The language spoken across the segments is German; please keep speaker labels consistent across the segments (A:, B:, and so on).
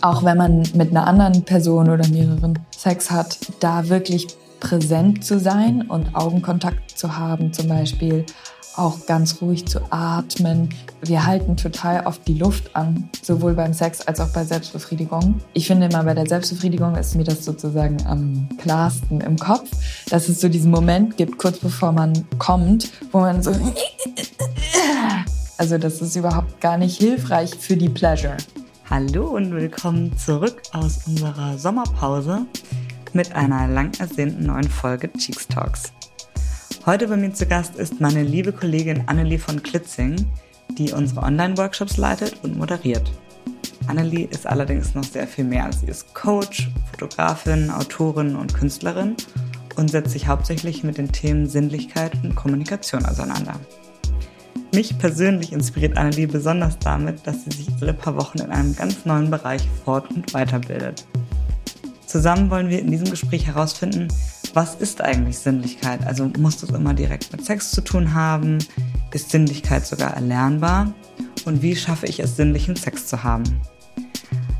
A: Auch wenn man mit einer anderen Person oder mehreren Sex hat, da wirklich präsent zu sein und Augenkontakt zu haben zum Beispiel, auch ganz ruhig zu atmen. Wir halten total oft die Luft an, sowohl beim Sex als auch bei Selbstbefriedigung. Ich finde immer, bei der Selbstbefriedigung ist mir das sozusagen am klarsten im Kopf, dass es so diesen Moment gibt, kurz bevor man kommt, wo man so... Also das ist überhaupt gar nicht hilfreich für die Pleasure.
B: Hallo und willkommen zurück aus unserer Sommerpause mit einer lang ersehnten neuen Folge Cheeks Talks. Heute bei mir zu Gast ist meine liebe Kollegin Annelie von Klitzing, die unsere Online-Workshops leitet und moderiert. Annelie ist allerdings noch sehr viel mehr. Sie ist Coach, Fotografin, Autorin und Künstlerin und setzt sich hauptsächlich mit den Themen Sinnlichkeit und Kommunikation auseinander. Mich persönlich inspiriert Annelie besonders damit, dass sie sich alle paar Wochen in einem ganz neuen Bereich fort- und weiterbildet. Zusammen wollen wir in diesem Gespräch herausfinden, was ist eigentlich Sinnlichkeit? Also muss das immer direkt mit Sex zu tun haben? Ist Sinnlichkeit sogar erlernbar? Und wie schaffe ich es, sinnlichen Sex zu haben?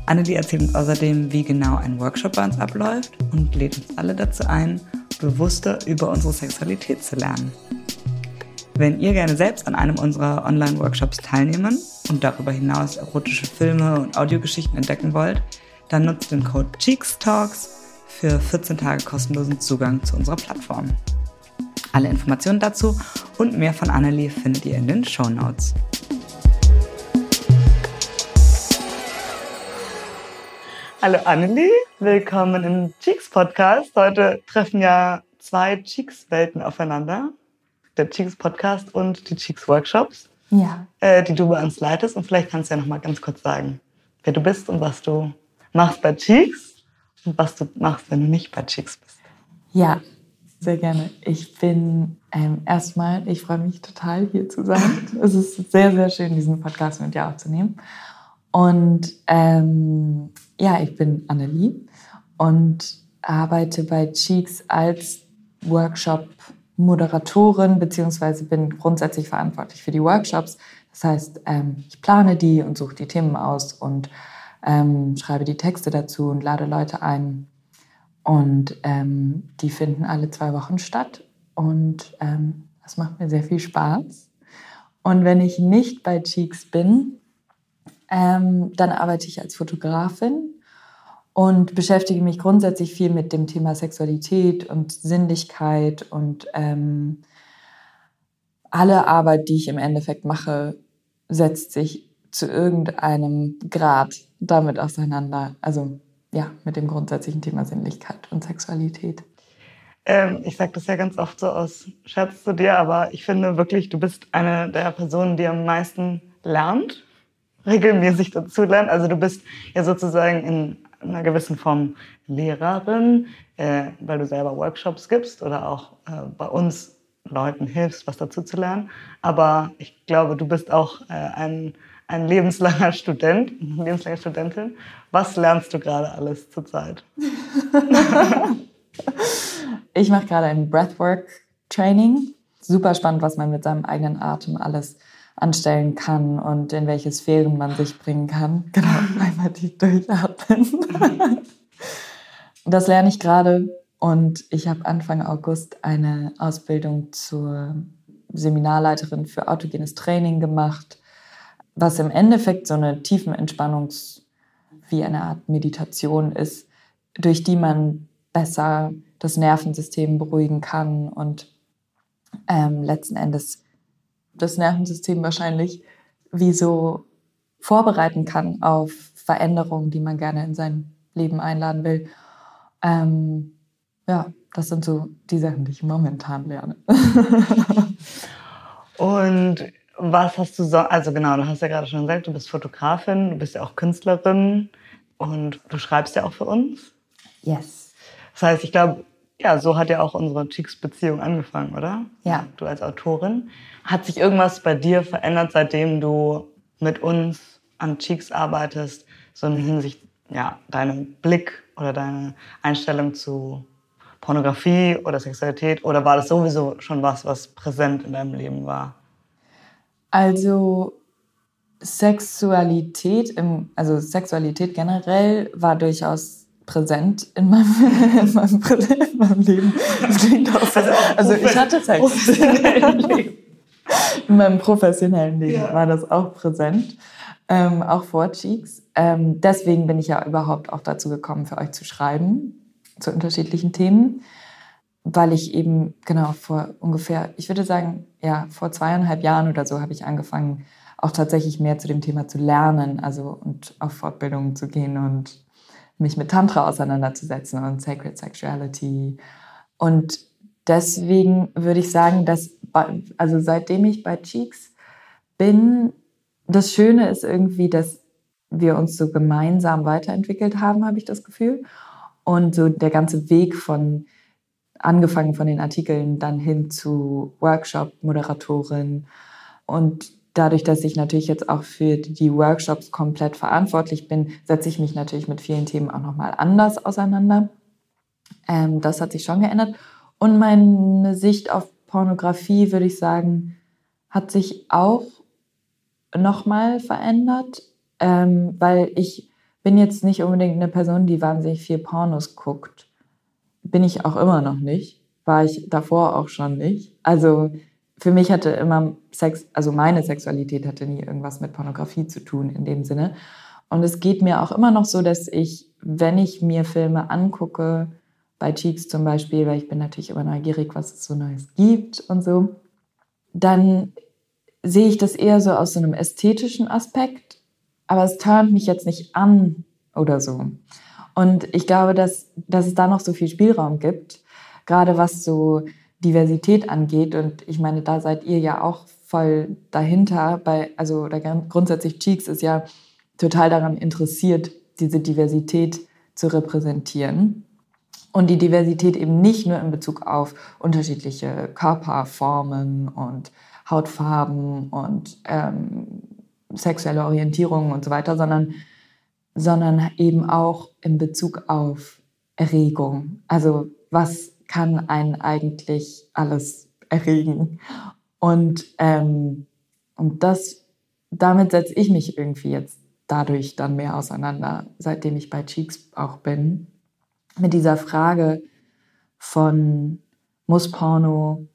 B: Annelie erzählt uns außerdem, wie genau ein Workshop bei uns abläuft und lädt uns alle dazu ein, bewusster über unsere Sexualität zu lernen. Wenn ihr gerne selbst an einem unserer Online-Workshops teilnehmen und darüber hinaus erotische Filme und Audiogeschichten entdecken wollt, dann nutzt den Code CheeksTalks für 14 Tage kostenlosen Zugang zu unserer Plattform. Alle Informationen dazu und mehr von Annelie findet ihr in den Show Notes. Hallo Annelie, willkommen im Cheeks Podcast. Heute treffen ja zwei Cheeks-Welten aufeinander. Der Cheeks Podcast und die Cheeks Workshops,
A: Ja.
B: äh, die du bei uns leitest. Und vielleicht kannst du ja noch mal ganz kurz sagen, wer du bist und was du machst bei Cheeks und was du machst, wenn du nicht bei Chicks bist.
A: Ja, sehr gerne. Ich bin ähm, erstmal, ich freue mich total hier zu sein. es ist sehr, sehr schön, diesen Podcast mit dir aufzunehmen. Und ähm, ja, ich bin Annelie und arbeite bei Cheeks als Workshop-Moderatorin, beziehungsweise bin grundsätzlich verantwortlich für die Workshops. Das heißt, ähm, ich plane die und suche die Themen aus und ähm, schreibe die Texte dazu und lade Leute ein. Und ähm, die finden alle zwei Wochen statt. Und das macht mir sehr viel Spaß. Und wenn ich nicht bei Cheeks bin, dann arbeite ich als Fotografin und beschäftige mich grundsätzlich viel mit dem Thema Sexualität und Sinnlichkeit und ähm, alle Arbeit, die ich im Endeffekt mache, setzt sich zu irgendeinem Grad damit auseinander. Also ja, mit dem grundsätzlichen Thema Sinnlichkeit und Sexualität.
B: Ähm, ich sage das ja ganz oft so aus Scherz zu dir, aber ich finde wirklich, du bist eine der Personen, die am meisten lernt, regelmäßig dazu lernt. Also du bist ja sozusagen in einer gewissen Form Lehrerin, äh, weil du selber Workshops gibst oder auch äh, bei uns Leuten hilfst, was dazu zu lernen. Aber ich glaube, du bist auch äh, ein ein lebenslanger Student, eine lebenslange Studentin. Was lernst du gerade alles zurzeit?
A: ich mache gerade ein Breathwork-Training. Super spannend, was man mit seinem eigenen Atem alles anstellen kann und in welche Sphären man sich bringen kann. Genau, einmal tief durchatmen. das lerne ich gerade und ich habe Anfang August eine Ausbildung zur Seminarleiterin für autogenes Training gemacht was im Endeffekt so eine tiefen Entspannungs- wie eine Art Meditation ist, durch die man besser das Nervensystem beruhigen kann und ähm, letzten Endes das Nervensystem wahrscheinlich wie so vorbereiten kann auf Veränderungen, die man gerne in sein Leben einladen will. Ähm, ja, das sind so die Sachen, die ich momentan lerne.
B: und was hast du so, also genau, du hast ja gerade schon gesagt, du bist Fotografin, du bist ja auch Künstlerin und du schreibst ja auch für uns.
A: Yes.
B: Das heißt, ich glaube, ja, so hat ja auch unsere Cheeks-Beziehung angefangen, oder?
A: Ja.
B: Du als Autorin. Hat sich irgendwas bei dir verändert, seitdem du mit uns an Cheeks arbeitest, so in Hinsicht, ja, deinem Blick oder deine Einstellung zu Pornografie oder Sexualität? Oder war das sowieso schon was, was präsent in deinem Leben war?
A: Also Sexualität, im, also Sexualität generell war durchaus präsent in meinem, in meinem, in meinem Leben. Das klingt auch so. Also, also ich hatte Sex. in meinem professionellen Leben ja. war das auch präsent, ähm, auch vor Cheeks. Ähm, deswegen bin ich ja überhaupt auch dazu gekommen, für euch zu schreiben zu unterschiedlichen Themen, weil ich eben genau vor ungefähr, ich würde sagen, ja, vor zweieinhalb Jahren oder so habe ich angefangen, auch tatsächlich mehr zu dem Thema zu lernen, also und auf Fortbildungen zu gehen und mich mit Tantra auseinanderzusetzen und Sacred Sexuality. Und deswegen würde ich sagen, dass, also seitdem ich bei Cheeks bin, das Schöne ist irgendwie, dass wir uns so gemeinsam weiterentwickelt haben, habe ich das Gefühl. Und so der ganze Weg von angefangen von den Artikeln dann hin zu Workshop, Moderatorin und dadurch, dass ich natürlich jetzt auch für die Workshops komplett verantwortlich bin, setze ich mich natürlich mit vielen Themen auch nochmal anders auseinander. Ähm, das hat sich schon geändert. Und meine Sicht auf Pornografie, würde ich sagen, hat sich auch nochmal verändert, ähm, weil ich bin jetzt nicht unbedingt eine Person, die wahnsinnig viel Pornos guckt. Bin ich auch immer noch nicht. War ich davor auch schon nicht. Also für mich hatte immer Sex, also meine Sexualität hatte nie irgendwas mit Pornografie zu tun in dem Sinne. Und es geht mir auch immer noch so, dass ich, wenn ich mir Filme angucke, bei Cheeks zum Beispiel, weil ich bin natürlich immer neugierig, was es so Neues gibt und so, dann sehe ich das eher so aus so einem ästhetischen Aspekt, aber es turnt mich jetzt nicht an oder so. Und ich glaube, dass, dass es da noch so viel Spielraum gibt, gerade was so Diversität angeht. Und ich meine, da seid ihr ja auch voll dahinter. Bei, also oder grundsätzlich Cheeks ist ja total daran interessiert, diese Diversität zu repräsentieren. Und die Diversität eben nicht nur in Bezug auf unterschiedliche Körperformen und Hautfarben und ähm, sexuelle Orientierung und so weiter, sondern, sondern eben auch in Bezug auf Erregung. Also was kann einen eigentlich alles erregen? Und, ähm, und das, damit setze ich mich irgendwie jetzt dadurch dann mehr auseinander, seitdem ich bei Cheeks auch bin, mit dieser Frage von, muss Porno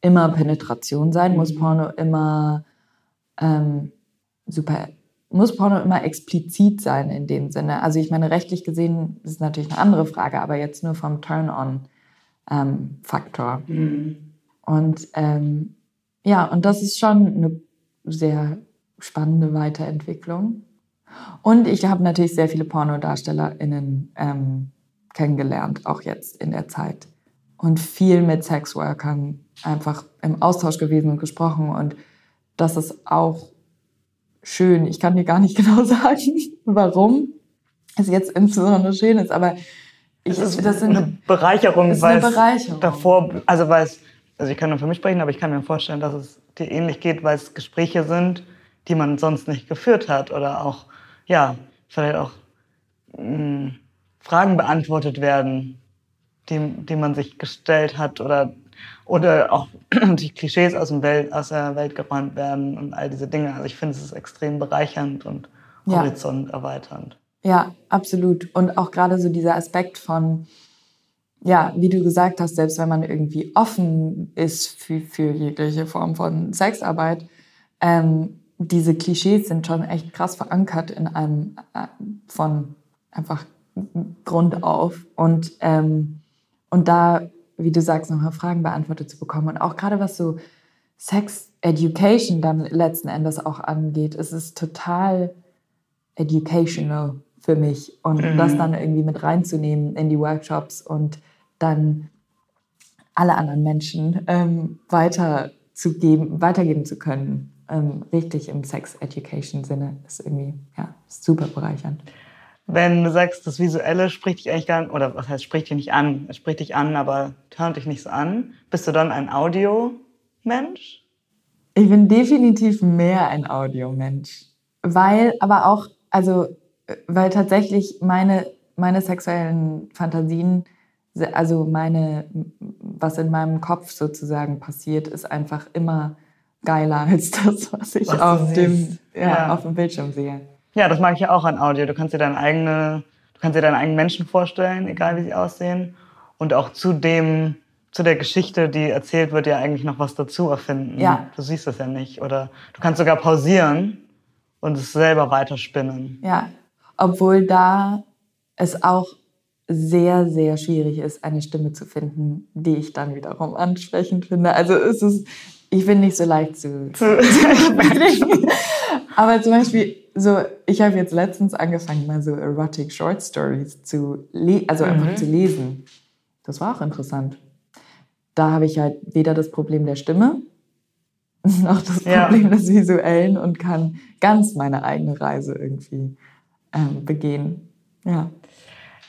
A: immer Penetration sein? Muss mhm. Porno immer ähm, super, muss Porno immer explizit sein in dem Sinne? Also ich meine, rechtlich gesehen ist natürlich eine andere Frage, aber jetzt nur vom Turn-on-Faktor. Ähm, mhm. Und ähm, ja, und das ist schon eine sehr spannende Weiterentwicklung. Und ich habe natürlich sehr viele PornodarstellerInnen ähm, kennengelernt, auch jetzt in der Zeit. Und viel mit Sexworkern einfach im Austausch gewesen und gesprochen. Und das ist auch schön. Ich kann dir gar nicht genau sagen, warum es jetzt insbesondere schön ist, aber
B: ich, es ist das sind, eine Bereicherung, ist weil eine Bereicherung. davor, also weil es, also ich kann nur für mich sprechen, aber ich kann mir vorstellen, dass es dir ähnlich geht, weil es Gespräche sind, die man sonst nicht geführt hat oder auch, ja, vielleicht auch mh, hm, Fragen beantwortet werden, die, die man sich gestellt hat oder oder auch die Klischees aus, dem Welt, aus der Welt geräumt werden und all diese Dinge. Also ich finde, es ist extrem bereichernd und horizont erweiternd.
A: Ja, absolut. Und auch gerade so dieser Aspekt von, ja, wie du gesagt hast, selbst wenn man irgendwie offen ist für, für jegliche Form von Sexarbeit, ähm, diese Klischees sind schon echt krass verankert in einem äh, von einfach Grund auf. Und, ähm, und da wie du sagst, nochmal Fragen beantwortet zu bekommen. Und auch gerade was so Sex Education dann letzten Endes auch angeht, ist es total educational für mich. Und mhm. das dann irgendwie mit reinzunehmen in die Workshops und dann alle anderen Menschen ähm, weiterzugeben, weitergeben zu können, ähm, richtig im Sex Education Sinne, ist irgendwie ja, super bereichernd.
B: Wenn du sagst, das Visuelle spricht dich eigentlich gar nicht, oder was heißt, spricht dich nicht an? Es spricht dich an, aber hört dich nicht so an. Bist du dann ein Audiomensch?
A: Ich bin definitiv mehr ein Audiomensch. Weil, aber auch, also, weil tatsächlich meine, meine sexuellen Fantasien, also meine, was in meinem Kopf sozusagen passiert, ist einfach immer geiler als das, was ich was auf, dem, ja, ja. auf dem Bildschirm sehe.
B: Ja, das mag ich ja auch an Audio. Du kannst dir deine eigene, du kannst dir deine eigenen Menschen vorstellen, egal wie sie aussehen. Und auch zu dem, zu der Geschichte, die erzählt wird, ja eigentlich noch was dazu erfinden.
A: Ja.
B: Du siehst das ja nicht. Oder du kannst sogar pausieren und es selber weiterspinnen.
A: Ja, obwohl da es auch sehr, sehr schwierig ist, eine Stimme zu finden, die ich dann wiederum ansprechend finde. Also es ist, ich bin nicht so leicht zu, zu Aber zum Beispiel, so, ich habe jetzt letztens angefangen, mal so Erotic Short Stories zu, also einfach mhm. zu lesen. Das war auch interessant. Da habe ich halt weder das Problem der Stimme noch das Problem ja. des Visuellen und kann ganz meine eigene Reise irgendwie ähm, begehen. Ja.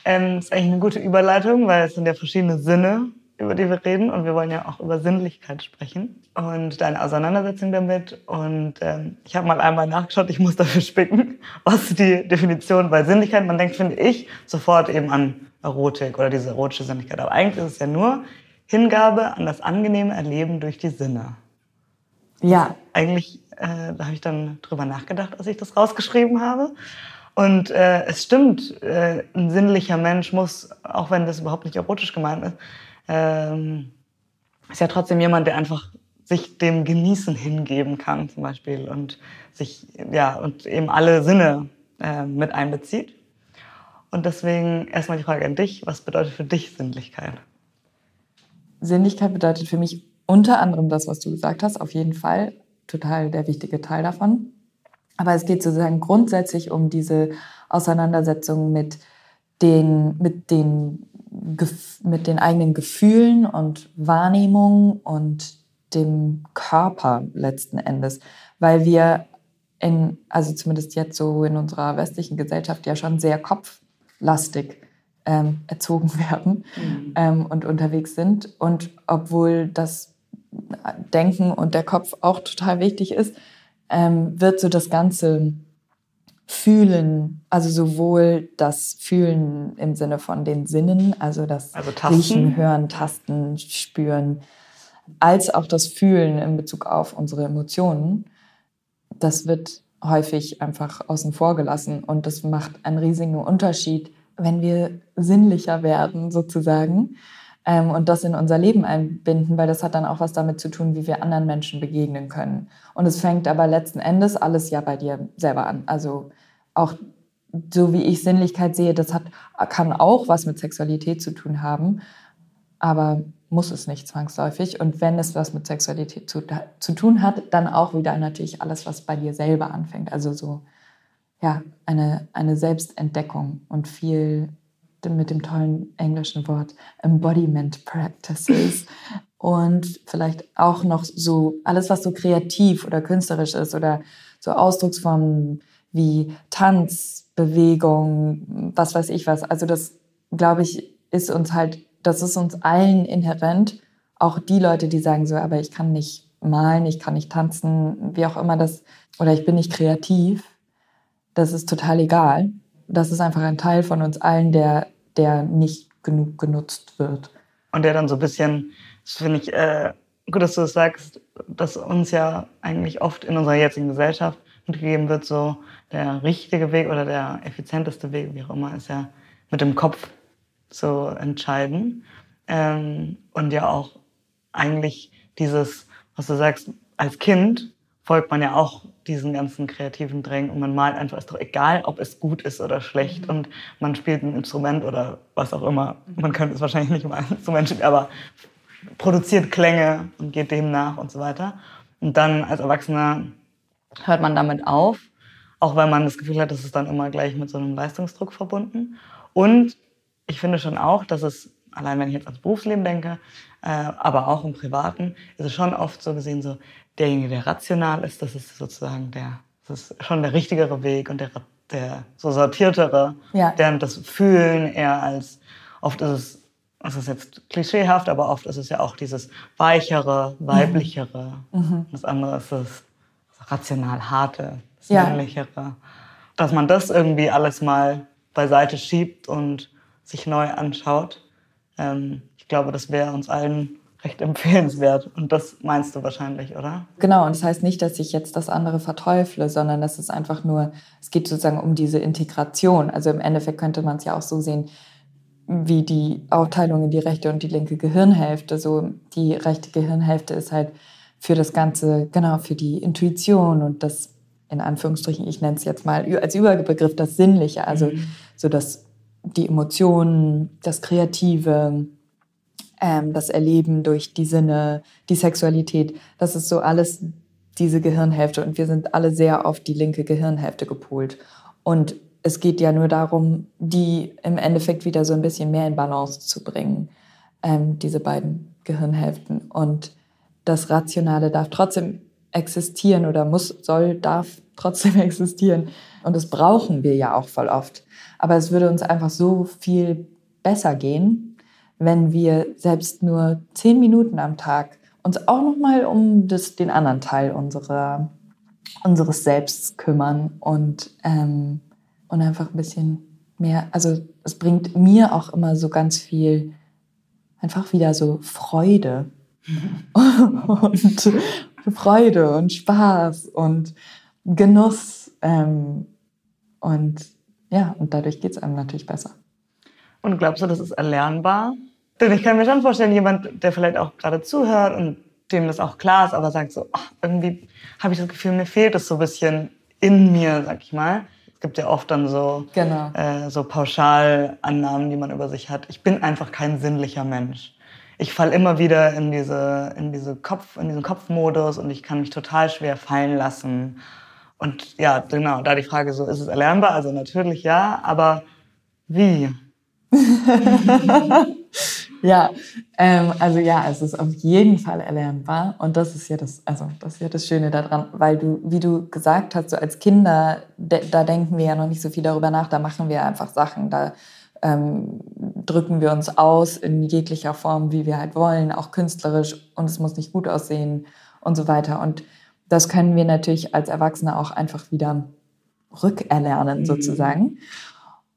B: Ähm, ist eigentlich eine gute Überleitung, weil es sind ja verschiedene Sinne, über die wir reden und wir wollen ja auch über Sinnlichkeit sprechen und deine Auseinandersetzung damit. Und ähm, ich habe mal einmal nachgeschaut, ich muss dafür spicken, was die Definition bei Sinnlichkeit. Man denkt, finde ich, sofort eben an Erotik oder diese erotische Sinnlichkeit. Aber eigentlich ist es ja nur Hingabe an das angenehme Erleben durch die Sinne.
A: Ja.
B: Eigentlich, äh, da habe ich dann drüber nachgedacht, als ich das rausgeschrieben habe. Und äh, es stimmt, äh, ein sinnlicher Mensch muss, auch wenn das überhaupt nicht erotisch gemeint ist, ähm, ist ja trotzdem jemand, der einfach sich dem Genießen hingeben kann, zum Beispiel, und sich, ja, und eben alle Sinne äh, mit einbezieht. Und deswegen erstmal die Frage an dich, was bedeutet für dich Sinnlichkeit?
A: Sinnlichkeit bedeutet für mich unter anderem das, was du gesagt hast, auf jeden Fall total der wichtige Teil davon. Aber es geht sozusagen grundsätzlich um diese Auseinandersetzung mit den, mit den, mit den eigenen Gefühlen und Wahrnehmungen und dem Körper letzten Endes, weil wir in, also zumindest jetzt so in unserer westlichen Gesellschaft ja schon sehr kopflastig ähm, erzogen werden mhm. ähm, und unterwegs sind. Und obwohl das Denken und der Kopf auch total wichtig ist, ähm, wird so das ganze Fühlen, also sowohl das Fühlen im Sinne von den Sinnen, also das
B: also
A: Riechen, Hören, Tasten, Spüren, als auch das Fühlen in Bezug auf unsere Emotionen, das wird häufig einfach außen vor gelassen und das macht einen riesigen Unterschied, wenn wir sinnlicher werden sozusagen ähm, und das in unser Leben einbinden, weil das hat dann auch was damit zu tun, wie wir anderen Menschen begegnen können. Und es fängt aber letzten Endes alles ja bei dir selber an. Also auch so wie ich Sinnlichkeit sehe, das hat, kann auch was mit Sexualität zu tun haben, aber muss es nicht zwangsläufig. Und wenn es was mit Sexualität zu, zu tun hat, dann auch wieder natürlich alles, was bei dir selber anfängt. Also so, ja, eine, eine Selbstentdeckung und viel mit dem tollen englischen Wort Embodiment Practices. Und vielleicht auch noch so alles, was so kreativ oder künstlerisch ist oder so Ausdrucksformen wie Tanz, Bewegung, was weiß ich was. Also das, glaube ich, ist uns halt, das ist uns allen inhärent. Auch die Leute, die sagen so, aber ich kann nicht malen, ich kann nicht tanzen, wie auch immer das, oder ich bin nicht kreativ, das ist total egal. Das ist einfach ein Teil von uns allen, der der nicht genug genutzt wird.
B: Und der dann so ein bisschen, das finde ich äh, gut, dass du das sagst, dass uns ja eigentlich oft in unserer jetzigen Gesellschaft mitgegeben wird, so der richtige Weg oder der effizienteste Weg, wie auch immer, ist ja mit dem Kopf zu entscheiden. Ähm, und ja auch eigentlich dieses, was du sagst, als Kind folgt man ja auch diesen ganzen kreativen Drängen und man malt einfach, ist doch egal, ob es gut ist oder schlecht mhm. und man spielt ein Instrument oder was auch immer. Man könnte es wahrscheinlich nicht mal ein Instrument spielen, aber produziert Klänge und geht dem nach und so weiter. Und dann als Erwachsener hört man damit auf, auch weil man das Gefühl hat, dass es dann immer gleich mit so einem Leistungsdruck verbunden. Und ich finde schon auch, dass es, allein wenn ich jetzt ans Berufsleben denke, äh, aber auch im Privaten, ist es schon oft so gesehen so, derjenige, der rational ist, das ist sozusagen der, das ist schon der richtigere Weg und der, der so sortiertere,
A: ja.
B: während das Fühlen eher als, oft ist es, das ist jetzt klischeehaft, aber oft ist es ja auch dieses weichere, weiblichere. Mhm. mhm. Das andere ist das rational harte, das ja. männlichere. Dass man das irgendwie alles mal beiseite schiebt und sich neu anschaut. Ähm, ich glaube, das wäre uns allen recht empfehlenswert. Und das meinst du wahrscheinlich, oder?
A: Genau, und das heißt nicht, dass ich jetzt das andere verteufle, sondern das ist einfach nur, es geht sozusagen um diese Integration. Also im Endeffekt könnte man es ja auch so sehen, wie die Aufteilung in die rechte und die linke Gehirnhälfte. So die rechte Gehirnhälfte ist halt für das Ganze, genau, für die Intuition und das, in Anführungsstrichen, ich nenne es jetzt mal als Überbegriff das Sinnliche, also mhm. so das, die Emotionen, das Kreative, ähm, das Erleben durch die Sinne, die Sexualität, das ist so alles diese Gehirnhälfte und wir sind alle sehr auf die linke Gehirnhälfte gepolt. Und es geht ja nur darum, die im Endeffekt wieder so ein bisschen mehr in Balance zu bringen, ähm, diese beiden Gehirnhälften. Und das Rationale darf trotzdem existieren oder muss, soll, darf trotzdem existieren. Und das brauchen wir ja auch voll oft. Aber es würde uns einfach so viel besser gehen, wenn wir selbst nur zehn Minuten am Tag uns auch noch mal um das, den anderen Teil unserer, unseres Selbst kümmern und, ähm, und einfach ein bisschen mehr, also es bringt mir auch immer so ganz viel, einfach wieder so Freude und Freude und Spaß und Genuss ähm, und ja, und dadurch geht es einem natürlich besser.
B: Und glaubst du, das ist erlernbar? Denn ich kann mir schon vorstellen, jemand, der vielleicht auch gerade zuhört und dem das auch klar ist, aber sagt so, ach, irgendwie habe ich das Gefühl, mir fehlt es so ein bisschen in mir, sag ich mal. Es gibt ja oft dann so, genau. äh, so Pauschalannahmen, die man über sich hat. Ich bin einfach kein sinnlicher Mensch. Ich falle immer wieder in, diese, in, diese Kopf, in diesen Kopfmodus und ich kann mich total schwer fallen lassen. Und ja, genau, da die Frage so, ist es erlernbar? Also natürlich ja, aber wie?
A: ja, ähm, also ja, es ist auf jeden Fall erlernbar und das ist ja das, also das ist ja das Schöne daran, weil du, wie du gesagt hast, so als Kinder, de, da denken wir ja noch nicht so viel darüber nach, da machen wir einfach Sachen, da ähm, drücken wir uns aus in jeglicher Form, wie wir halt wollen, auch künstlerisch und es muss nicht gut aussehen und so weiter und das können wir natürlich als Erwachsene auch einfach wieder rückerlernen mhm. sozusagen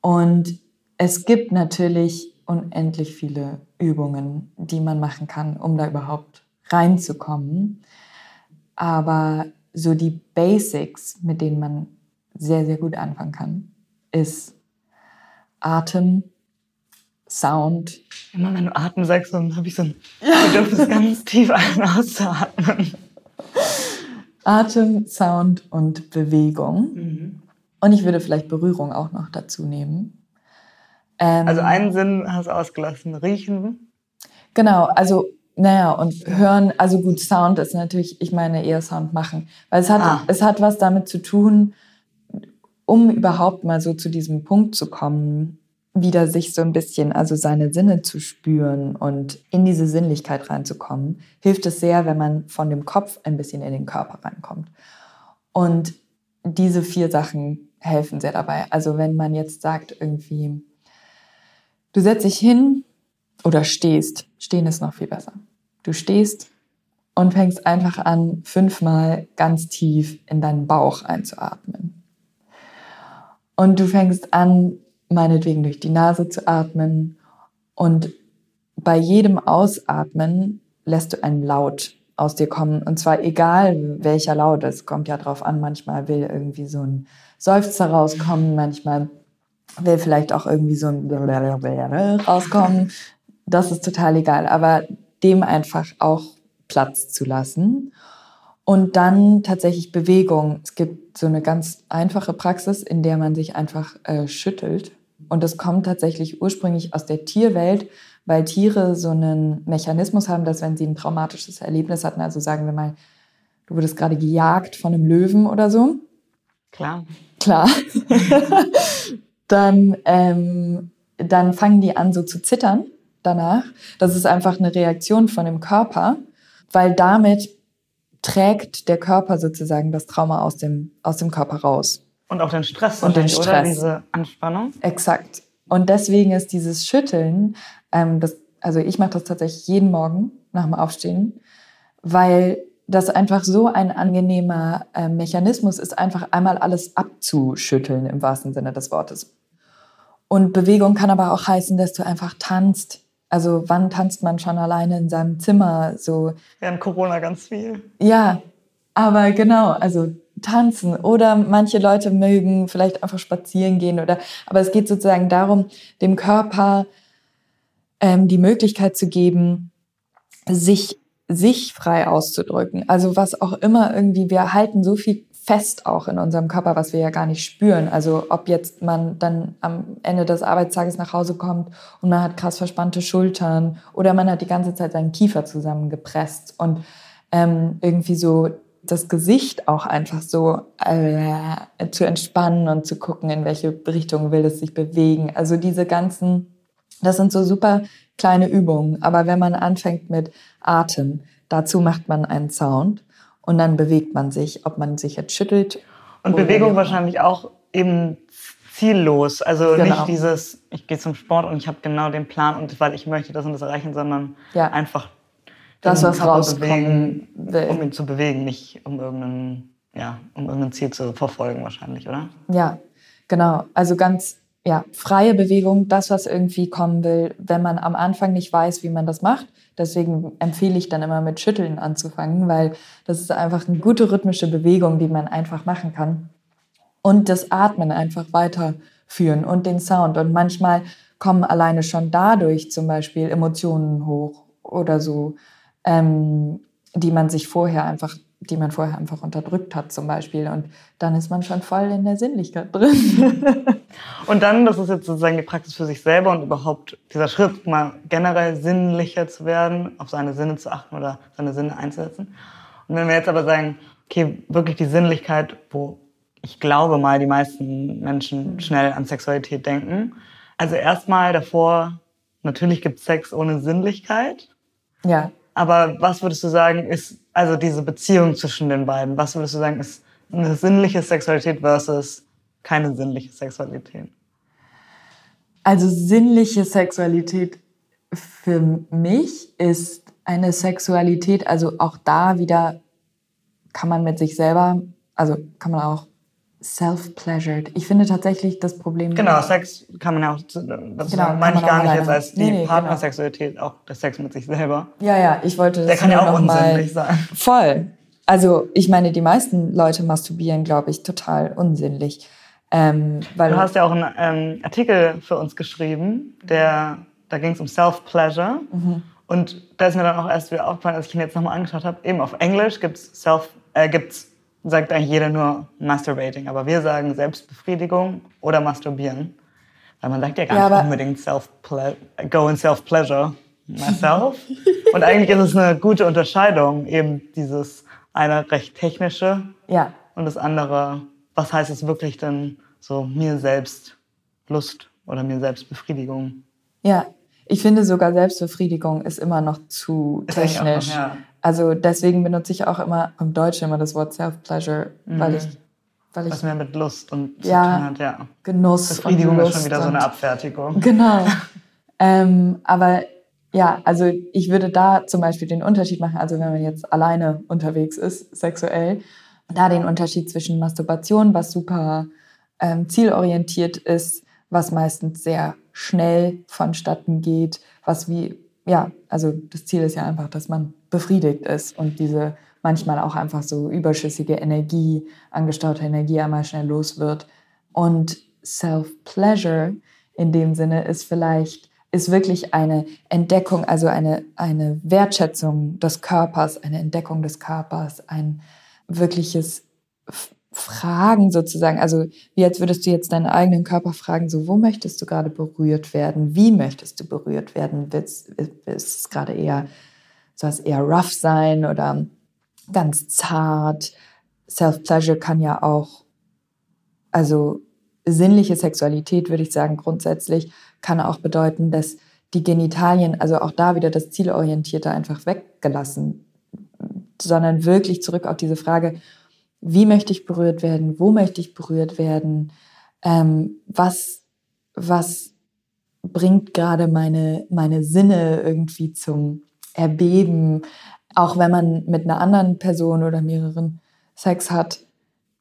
A: und es gibt natürlich unendlich viele Übungen, die man machen kann, um da überhaupt reinzukommen. Aber so die Basics, mit denen man sehr, sehr gut anfangen kann, ist Atem, Sound.
B: Immer wenn du Atem sagst, dann habe ich so ein ja. Bedürfnis, ganz tief ein- und auszuatmen.
A: Atem, Sound und Bewegung. Mhm. Und ich würde vielleicht Berührung auch noch dazu nehmen.
B: Ähm, also einen Sinn hast du ausgelassen, riechen.
A: Genau, also naja, und hören, also gut, Sound ist natürlich, ich meine eher Sound machen, weil es hat, ah. es hat was damit zu tun, um überhaupt mal so zu diesem Punkt zu kommen, wieder sich so ein bisschen, also seine Sinne zu spüren und in diese Sinnlichkeit reinzukommen, hilft es sehr, wenn man von dem Kopf ein bisschen in den Körper reinkommt. Und diese vier Sachen helfen sehr dabei. Also wenn man jetzt sagt irgendwie, Du setzt dich hin oder stehst. Stehen ist noch viel besser. Du stehst und fängst einfach an, fünfmal ganz tief in deinen Bauch einzuatmen. Und du fängst an, meinetwegen durch die Nase zu atmen. Und bei jedem Ausatmen lässt du einen Laut aus dir kommen. Und zwar egal welcher Laut, es kommt ja drauf an, manchmal will irgendwie so ein Seufzer rauskommen, manchmal will vielleicht auch irgendwie so ein rauskommen. Das ist total egal. Aber dem einfach auch Platz zu lassen. Und dann tatsächlich Bewegung. Es gibt so eine ganz einfache Praxis, in der man sich einfach äh, schüttelt. Und das kommt tatsächlich ursprünglich aus der Tierwelt, weil Tiere so einen Mechanismus haben, dass wenn sie ein traumatisches Erlebnis hatten, also sagen wir mal, du wurdest gerade gejagt von einem Löwen oder so.
B: Klar.
A: Klar. dann, ähm, dann fangen die an so zu zittern danach. Das ist einfach eine Reaktion von dem Körper, weil damit trägt der Körper sozusagen das Trauma aus dem, aus dem Körper raus.
B: Und auch den Stress.
A: Und den Stress. Oder
B: diese Anspannung.
A: Exakt. Und deswegen ist dieses Schütteln, ähm, das, also ich mache das tatsächlich jeden Morgen nach dem Aufstehen, weil das einfach so ein angenehmer äh, Mechanismus ist, einfach einmal alles abzuschütteln im wahrsten Sinne des Wortes. Und Bewegung kann aber auch heißen, dass du einfach tanzt, Also wann tanzt man schon alleine in seinem Zimmer? So.
B: Während Corona ganz viel.
A: Ja, aber genau, also tanzen oder manche Leute mögen vielleicht einfach spazieren gehen oder, aber es geht sozusagen darum, dem Körper ähm, die Möglichkeit zu geben, sich sich frei auszudrücken. Also was auch immer irgendwie, wir halten so viel fest auch in unserem Körper, was wir ja gar nicht spüren. Also ob jetzt man dann am Ende des Arbeitstages nach Hause kommt und man hat krass verspannte Schultern oder man hat die ganze Zeit seinen Kiefer zusammengepresst und ähm, irgendwie so das Gesicht auch einfach so äh, zu entspannen und zu gucken, in welche Richtung will es sich bewegen. Also diese ganzen, das sind so super kleine Übungen. Aber wenn man anfängt mit Atem, dazu macht man einen Sound und dann bewegt man sich, ob man sich jetzt schüttelt.
B: Und Bewegung wahrscheinlich auch eben ziellos. Also genau. nicht dieses, ich gehe zum Sport und ich habe genau den Plan und weil ich möchte das und das erreichen, sondern ja. einfach
A: das, was rauskommen will.
B: Um ihn zu bewegen, nicht um irgendein, ja, um irgendein Ziel zu verfolgen wahrscheinlich, oder?
A: Ja, genau. Also ganz ja, freie Bewegung, das, was irgendwie kommen will, wenn man am Anfang nicht weiß, wie man das macht. Deswegen empfehle ich dann immer mit Schütteln anzufangen, weil das ist einfach eine gute rhythmische Bewegung, die man einfach machen kann. Und das Atmen einfach weiterführen und den Sound. Und manchmal kommen alleine schon dadurch zum Beispiel Emotionen hoch oder so, ähm, die man sich vorher einfach die man vorher einfach unterdrückt hat zum Beispiel. Und dann ist man schon voll in der Sinnlichkeit drin.
B: und dann, das ist jetzt sozusagen die Praxis für sich selber und überhaupt dieser Schritt, mal generell sinnlicher zu werden, auf seine Sinne zu achten oder seine Sinne einzusetzen. Und wenn wir jetzt aber sagen, okay, wirklich die Sinnlichkeit, wo ich glaube mal die meisten Menschen schnell an Sexualität denken. Also erstmal davor, natürlich gibt es Sex ohne Sinnlichkeit.
A: Ja.
B: Aber was würdest du sagen, ist also diese Beziehung zwischen den beiden? Was würdest du sagen, ist eine sinnliche Sexualität versus keine sinnliche Sexualität?
A: Also sinnliche Sexualität für mich ist eine Sexualität, also auch da wieder kann man mit sich selber, also kann man auch self-pleasured. Ich finde tatsächlich das Problem.
B: Genau, Sex kann man ja auch, das genau, meine ich gar nicht jetzt als die nee, nee, Partnersexualität, genau. auch der Sex mit sich selber.
A: Ja, ja, ich wollte das
B: Der kann ja auch unsinnlich sein.
A: Voll. Also ich meine, die meisten Leute masturbieren, glaube ich, total unsinnlich. Ähm, weil
B: du hast ja auch einen ähm, Artikel für uns geschrieben, der, da ging es um Self-Pleasure. Mhm. Und da ist mir dann auch erst wieder aufgefallen, als ich ihn jetzt nochmal angeschaut habe, eben auf Englisch gibt's Self, äh, gibt's sagt eigentlich jeder nur Masturbating, aber wir sagen Selbstbefriedigung oder Masturbieren. Weil man sagt ja gar ja, nicht unbedingt self go in self-pleasure myself. Und eigentlich ist es eine gute Unterscheidung, eben dieses eine recht technische
A: ja.
B: und das andere, was heißt es wirklich denn so mir selbst Lust oder mir selbst Befriedigung?
A: Ja, ich finde sogar Selbstbefriedigung ist immer noch zu technisch. Noch, ja. Also deswegen benutze ich auch immer im Deutschen immer das Wort Self-Pleasure, mhm. weil ich weil ich,
B: Was mehr mit Lust und
A: ja, zu tun hat, ja. Genuss.
B: Befriedigung und Lust ist schon wieder so eine Abfertigung.
A: Genau. ähm, aber ja, also ich würde da zum Beispiel den Unterschied machen, also wenn man jetzt alleine unterwegs ist, sexuell, da den Unterschied zwischen Masturbation, was super ähm, zielorientiert ist, was meistens sehr schnell vonstatten geht, was wie ja, also das Ziel ist ja einfach, dass man befriedigt ist und diese manchmal auch einfach so überschüssige Energie, angestaute Energie einmal schnell los wird. Und Self-Pleasure in dem Sinne ist vielleicht, ist wirklich eine Entdeckung, also eine, eine Wertschätzung des Körpers, eine Entdeckung des Körpers, ein wirkliches Fragen sozusagen, also wie als würdest du jetzt deinen eigenen Körper fragen, so wo möchtest du gerade berührt werden, wie möchtest du berührt werden, ist es gerade eher, soll es eher rough sein oder ganz zart, Self-Pleasure kann ja auch, also sinnliche Sexualität würde ich sagen grundsätzlich, kann auch bedeuten, dass die Genitalien, also auch da wieder das Zielorientierte einfach weggelassen, sondern wirklich zurück auf diese Frage, wie möchte ich berührt werden, wo möchte ich berührt werden, ähm, was, was bringt gerade meine, meine Sinne irgendwie zum Erbeben, auch wenn man mit einer anderen Person oder mehreren Sex hat,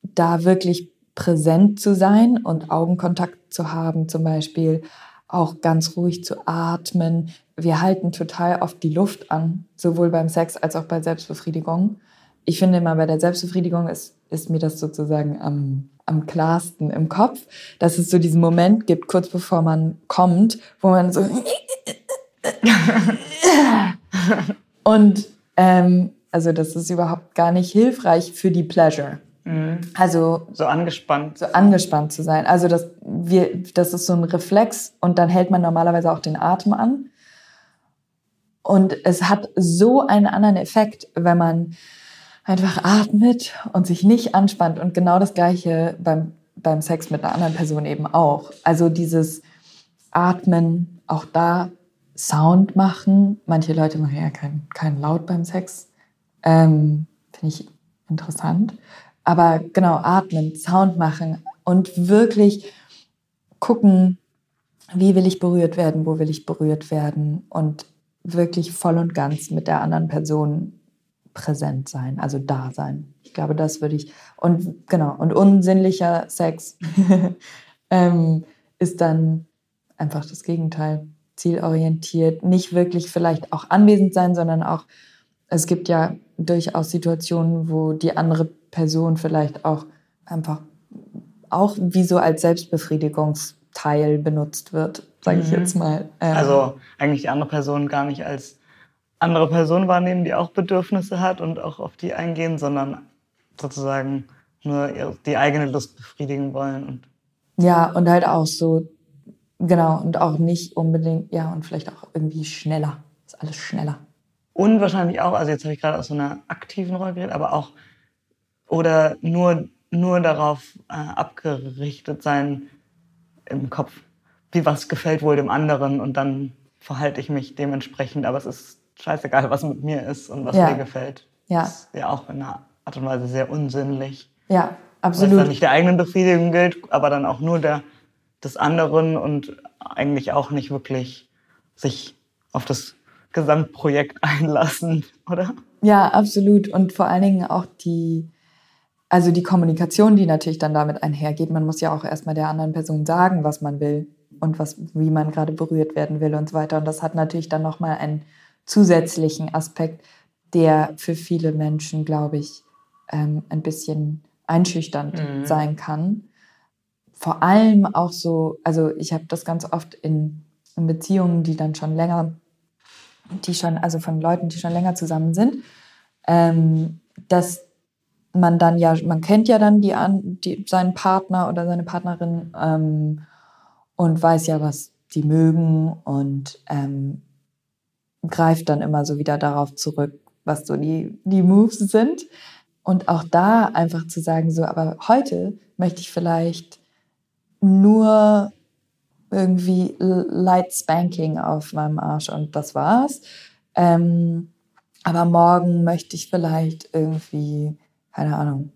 A: da wirklich präsent zu sein und Augenkontakt zu haben zum Beispiel, auch ganz ruhig zu atmen, wir halten total oft die Luft an, sowohl beim Sex als auch bei Selbstbefriedigung. Ich finde immer, bei der Selbstbefriedigung ist, ist mir das sozusagen am, am klarsten im Kopf, dass es so diesen Moment gibt, kurz bevor man kommt, wo man so und ähm, also das ist überhaupt gar nicht hilfreich für die Pleasure.
B: Mhm.
A: Also
B: so angespannt.
A: So angespannt zu sein. Also das, wir, das ist so ein Reflex und dann hält man normalerweise auch den Atem an. Und es hat so einen anderen Effekt, wenn man einfach atmet und sich nicht anspannt. Und genau das Gleiche beim, beim Sex mit einer anderen Person eben auch. Also dieses Atmen, auch da Sound machen. Manche Leute machen ja keinen kein Laut beim Sex. Ähm, Finde ich interessant. Aber genau, atmen, Sound machen und wirklich gucken, wie will ich berührt werden, wo will ich berührt werden und wirklich voll und ganz mit der anderen Person präsent sein, also da sein. Ich glaube, das würde ich. Und genau, und unsinnlicher Sex ähm, ist dann einfach das Gegenteil. Zielorientiert, nicht wirklich vielleicht auch anwesend sein, sondern auch, es gibt ja durchaus Situationen, wo die andere Person vielleicht auch einfach auch wie so als Selbstbefriedigungsteil benutzt wird, sage ich mhm. jetzt mal.
B: Ähm, also eigentlich die andere Person gar nicht als andere Person wahrnehmen, die auch Bedürfnisse hat und auch auf die eingehen, sondern sozusagen nur die eigene Lust befriedigen wollen. Und
A: ja, und halt auch so, genau, und auch nicht unbedingt, ja, und vielleicht auch irgendwie schneller. Ist alles schneller.
B: Und wahrscheinlich auch, also jetzt habe ich gerade aus so einer aktiven Rolle geredet, aber auch oder nur, nur darauf äh, abgerichtet sein im Kopf, wie was gefällt wohl dem anderen und dann verhalte ich mich dementsprechend, aber es ist scheißegal, was mit mir ist und was ja. mir gefällt.
A: Ja.
B: Das ist ja auch in einer Art und Weise sehr unsinnlich.
A: Ja, absolut.
B: Weil es dann nicht der eigenen Befriedigung gilt, aber dann auch nur der des anderen und eigentlich auch nicht wirklich sich auf das Gesamtprojekt einlassen, oder?
A: Ja, absolut. Und vor allen Dingen auch die, also die Kommunikation, die natürlich dann damit einhergeht. Man muss ja auch erstmal der anderen Person sagen, was man will und was, wie man gerade berührt werden will und so weiter. Und das hat natürlich dann nochmal einen zusätzlichen Aspekt, der für viele Menschen, glaube ich, ähm, ein bisschen einschüchternd mhm. sein kann. Vor allem auch so, also ich habe das ganz oft in, in Beziehungen, die dann schon länger, die schon, also von Leuten, die schon länger zusammen sind, ähm, dass man dann ja, man kennt ja dann die, die seinen Partner oder seine Partnerin ähm, und weiß ja, was die mögen und ähm, greift dann immer so wieder darauf zurück, was so die, die Moves sind. Und auch da einfach zu sagen, so, aber heute möchte ich vielleicht nur irgendwie Light Spanking auf meinem Arsch und das war's. Ähm, aber morgen möchte ich vielleicht irgendwie keine Ahnung.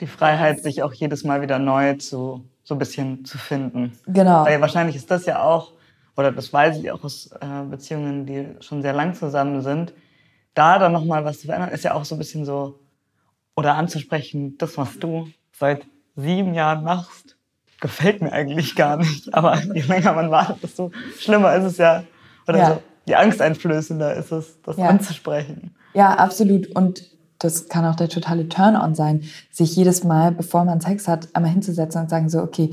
B: Die Freiheit, sich auch jedes Mal wieder neu zu so ein bisschen zu finden.
A: Genau.
B: Weil wahrscheinlich ist das ja auch, oder das weiß ich auch aus äh, Beziehungen, die schon sehr lang zusammen sind, da dann nochmal was zu verändern, ist ja auch so ein bisschen so, oder anzusprechen, das, was du seit sieben Jahren machst, gefällt mir eigentlich gar nicht. Aber je länger man wartet, desto schlimmer ist es ja. Oder ja. so, je angsteinflößender ist es, das ja. anzusprechen.
A: Ja, absolut. Und das kann auch der totale Turn-on sein, sich jedes Mal, bevor man Sex hat, einmal hinzusetzen und sagen so, okay,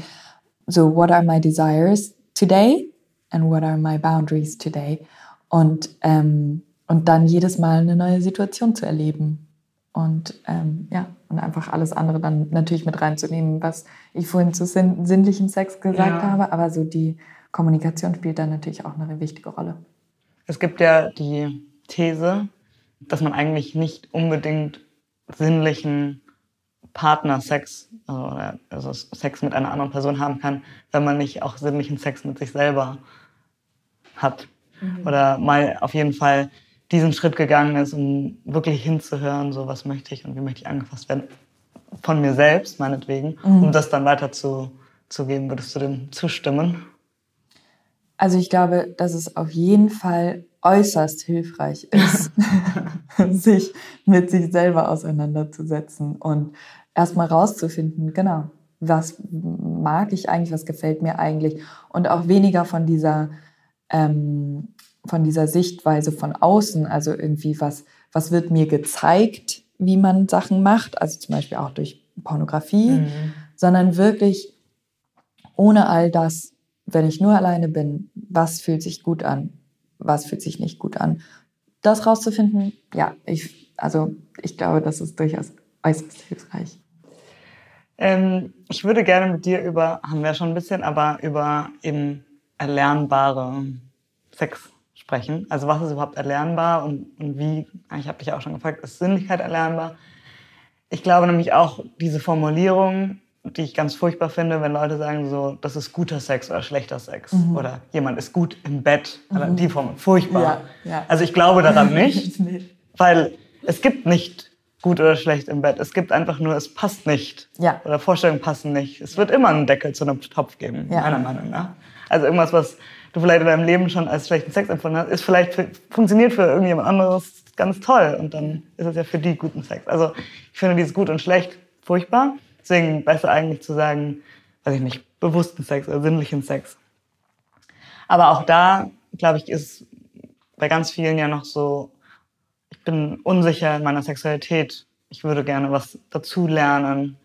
A: so what are my desires today and what are my boundaries today? Und, ähm, und dann jedes Mal eine neue Situation zu erleben. Und ähm, ja, und einfach alles andere dann natürlich mit reinzunehmen, was ich vorhin zu sinn sinnlichen Sex gesagt ja. habe. Aber so die Kommunikation spielt da natürlich auch eine wichtige Rolle.
B: Es gibt ja die These, dass man eigentlich nicht unbedingt sinnlichen Partnersex also, also Sex mit einer anderen Person haben kann, wenn man nicht auch sinnlichen Sex mit sich selber hat. Mhm. Oder mal auf jeden Fall diesen Schritt gegangen ist, um wirklich hinzuhören, so was möchte ich und wie möchte ich angefasst werden. Von mir selbst, meinetwegen, mhm. um das dann weiter zu, zu geben. Würdest du dem zustimmen?
A: Also ich glaube, dass es auf jeden Fall äußerst hilfreich ist, sich mit sich selber auseinanderzusetzen und erstmal rauszufinden, genau, was mag ich eigentlich, was gefällt mir eigentlich und auch weniger von dieser, ähm, von dieser Sichtweise von außen, also irgendwie was, was wird mir gezeigt, wie man Sachen macht, also zum Beispiel auch durch Pornografie, mhm. sondern wirklich ohne all das, wenn ich nur alleine bin, was fühlt sich gut an, was fühlt sich nicht gut an. Das rauszufinden, ja, ich, also ich glaube, das ist durchaus äußerst hilfreich.
B: Ähm, ich würde gerne mit dir über, haben wir schon ein bisschen, aber über eben erlernbare Sex sprechen. Also was ist überhaupt erlernbar und, und wie, ich habe dich auch schon gefragt, ist Sinnlichkeit erlernbar? Ich glaube nämlich auch diese Formulierung, die ich ganz furchtbar finde, wenn Leute sagen so, das ist guter Sex oder schlechter Sex mhm. oder jemand ist gut im Bett. Mhm. Die Form, furchtbar. Ja, ja. Also ich glaube daran nicht, weil es gibt nicht gut oder schlecht im Bett. Es gibt einfach nur, es passt nicht. Ja. Oder Vorstellungen passen nicht. Es wird immer einen Deckel zu einem Topf geben, meiner Meinung nach. Also irgendwas, was du vielleicht in deinem Leben schon als schlechten Sex empfunden hast, ist vielleicht für, funktioniert für irgendjemand anderes ganz toll und dann ist es ja für die guten Sex. Also ich finde dieses gut und schlecht furchtbar. Deswegen besser eigentlich zu sagen, weiß ich nicht, bewussten Sex oder sinnlichen Sex. Aber auch da, glaube ich, ist bei ganz vielen ja noch so, ich bin unsicher in meiner Sexualität. Ich würde gerne was dazu lernen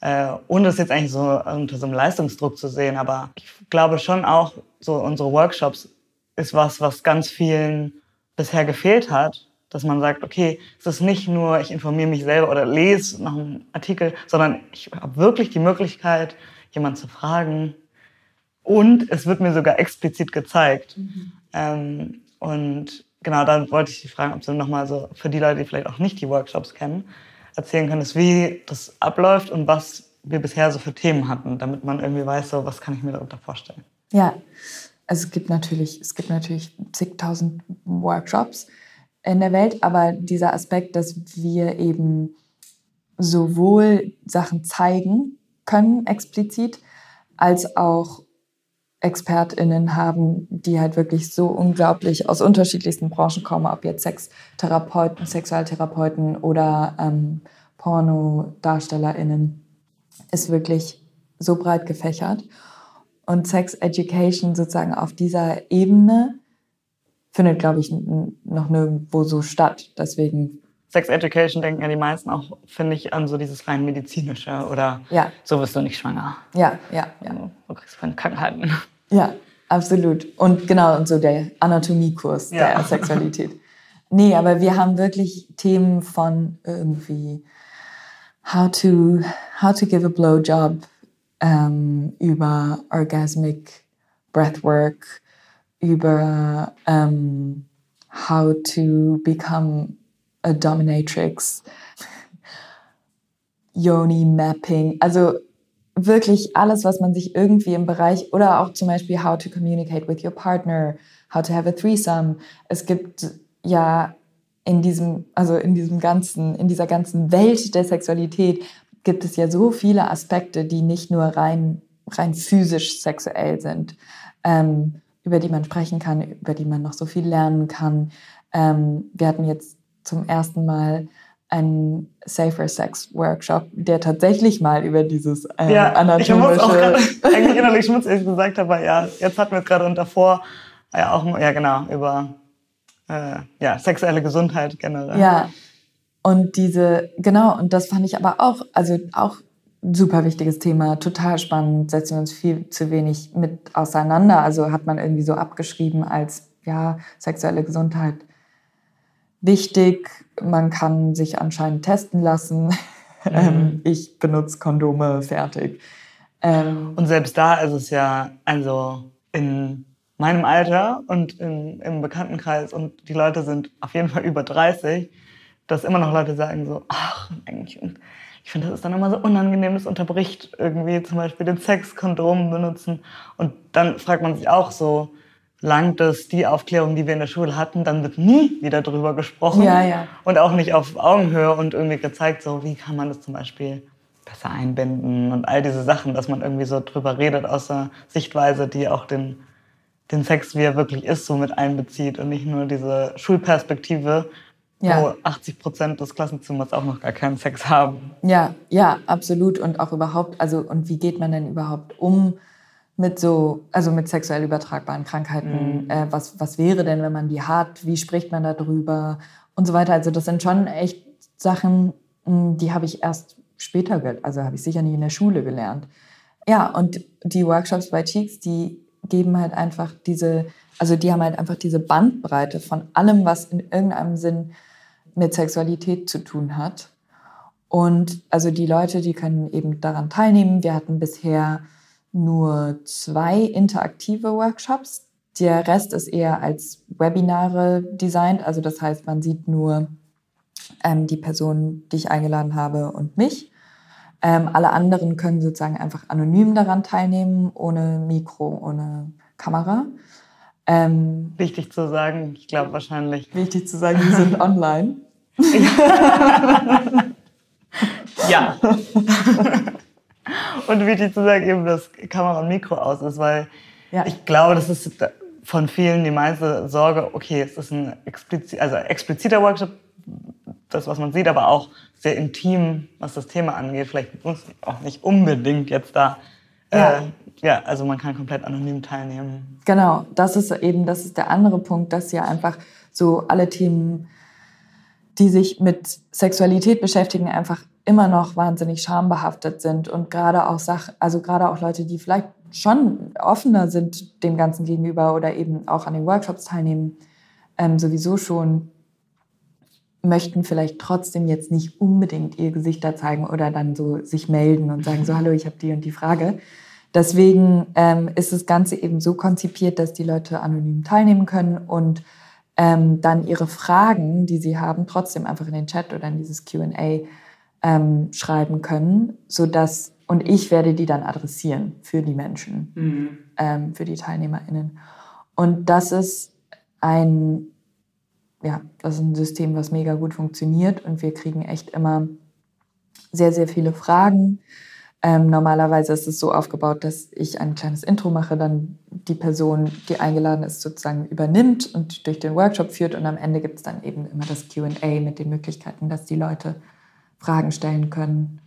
B: äh, ohne das jetzt eigentlich so unter so einem Leistungsdruck zu sehen. Aber ich glaube schon auch, so unsere Workshops ist was, was ganz vielen bisher gefehlt hat, dass man sagt, okay, es ist nicht nur, ich informiere mich selber oder lese nach einem Artikel, sondern ich habe wirklich die Möglichkeit, jemanden zu fragen. Und es wird mir sogar explizit gezeigt. Mhm. Ähm, und genau, dann wollte ich Sie fragen, ob Sie nochmal so für die Leute, die vielleicht auch nicht die Workshops kennen, erzählen könntest, wie das abläuft und was wir bisher so für Themen hatten, damit man irgendwie weiß, so, was kann ich mir darunter vorstellen.
A: Ja, also es gibt natürlich, es gibt natürlich zigtausend Workshops in der Welt, aber dieser Aspekt, dass wir eben sowohl Sachen zeigen können explizit, als auch ExpertInnen haben, die halt wirklich so unglaublich aus unterschiedlichsten Branchen kommen, ob jetzt Sextherapeuten, Sexualtherapeuten oder ähm, PornodarstellerInnen, ist wirklich so breit gefächert. Und Sex Education sozusagen auf dieser Ebene findet, glaube ich, noch nirgendwo so statt. Deswegen
B: Sex Education denken ja die meisten auch, finde ich, an so dieses rein medizinische oder ja. so wirst du nicht schwanger.
A: Ja, ja, ja.
B: Also, du kriegst keine Krankheiten.
A: Ja, absolut. Und genau, und so der Anatomiekurs ja. der Sexualität. Nee, aber wir haben wirklich Themen von irgendwie how to, how to give a blowjob ähm, über Orgasmic Breathwork, über ähm, how to become a dominatrix, Yoni Mapping, also wirklich alles, was man sich irgendwie im Bereich oder auch zum Beispiel how to communicate with your partner, how to have a threesome. Es gibt ja in diesem, also in diesem ganzen, in dieser ganzen Welt der Sexualität gibt es ja so viele Aspekte, die nicht nur rein, rein physisch sexuell sind, ähm, über die man sprechen kann, über die man noch so viel lernen kann. Ähm, wir hatten jetzt zum ersten Mal einen Safer Sex Workshop, der tatsächlich mal über dieses äh, ja, anatomische... Ich muss auch
B: grade, eigentlich innerlich schmutzig gesagt, aber ja, jetzt hatten wir es gerade und davor ja auch, ja genau, über äh, ja, sexuelle Gesundheit generell.
A: Ja, und diese, genau, und das fand ich aber auch, also auch super wichtiges Thema, total spannend, setzen wir uns viel zu wenig mit auseinander. Also hat man irgendwie so abgeschrieben als, ja, sexuelle Gesundheit wichtig. Man kann sich anscheinend testen lassen. Mhm. Ähm, ich benutze Kondome, fertig.
B: Ähm, und selbst da ist es ja, also in meinem Alter und in, im Bekanntenkreis und die Leute sind auf jeden Fall über 30, dass immer noch Leute sagen so, ach, eigentlich, und ich finde, das ist dann immer so unangenehm, das unterbricht irgendwie zum Beispiel den Sex, Kondom benutzen. Und dann fragt man sich auch so, langt es die Aufklärung, die wir in der Schule hatten, dann wird nie wieder drüber gesprochen. Ja, ja. Und auch nicht auf Augenhöhe und irgendwie gezeigt, so wie kann man das zum Beispiel besser einbinden und all diese Sachen, dass man irgendwie so drüber redet aus einer Sichtweise, die auch den, den Sex, wie er wirklich ist, so mit einbezieht und nicht nur diese Schulperspektive, ja. wo 80 Prozent des Klassenzimmers auch noch gar keinen Sex haben.
A: Ja, ja, absolut. Und auch überhaupt, also und wie geht man denn überhaupt um mit so, also mit sexuell übertragbaren Krankheiten.
B: Mhm.
A: Äh, was, was wäre denn, wenn man die hat? Wie spricht man darüber? Und so weiter. Also das sind schon echt Sachen, mh, die habe ich erst später, also habe ich sicher nicht in der Schule gelernt. Ja, und die Workshops bei Cheeks, die geben halt einfach diese, also die haben halt einfach diese Bandbreite von allem, was in irgendeinem Sinn mit Sexualität zu tun hat. Und also die Leute, die können eben daran teilnehmen. Wir hatten bisher nur zwei interaktive Workshops. Der Rest ist eher als Webinare designt. Also das heißt, man sieht nur ähm, die Person, die ich eingeladen habe und mich. Ähm, alle anderen können sozusagen einfach anonym daran teilnehmen, ohne Mikro, ohne Kamera. Ähm,
B: Wichtig zu sagen, ich glaube wahrscheinlich.
A: wichtig zu sagen, wir sind online.
B: Ja. und wichtig zu sagen, eben, dass Kamera und Mikro aus ist, weil
A: Ja.
B: ich glaube, das ist von vielen die meiste Sorge, okay, es ist ein explizit, also expliziter Workshop, das, was man sieht, aber auch sehr intim, was das Thema angeht. Vielleicht muss auch nicht unbedingt jetzt da.
A: Ja.
B: Äh, ja, also man kann komplett anonym teilnehmen.
A: Genau, das ist eben, das ist der andere Punkt, dass ja einfach so alle Themen, die sich mit Sexualität beschäftigen, einfach immer noch wahnsinnig schambehaftet sind und gerade auch Sachen, also gerade auch Leute, die vielleicht schon offener sind dem Ganzen gegenüber oder eben auch an den Workshops teilnehmen, ähm, sowieso schon möchten vielleicht trotzdem jetzt nicht unbedingt ihr Gesicht da zeigen oder dann so sich melden und sagen so, hallo, ich habe die und die Frage. Deswegen ähm, ist das Ganze eben so konzipiert, dass die Leute anonym teilnehmen können und ähm, dann ihre Fragen, die sie haben, trotzdem einfach in den Chat oder in dieses Q&A ähm, schreiben können, sodass und ich werde die dann adressieren für die Menschen, ähm, für die TeilnehmerInnen. Und das ist ein, ja, das ist ein System, was mega gut funktioniert und wir kriegen echt immer sehr, sehr viele Fragen. Ähm, normalerweise ist es so aufgebaut, dass ich ein kleines Intro mache, dann die Person, die eingeladen ist, sozusagen übernimmt und durch den Workshop führt und am Ende gibt es dann eben immer das QA mit den Möglichkeiten, dass die Leute Fragen stellen können.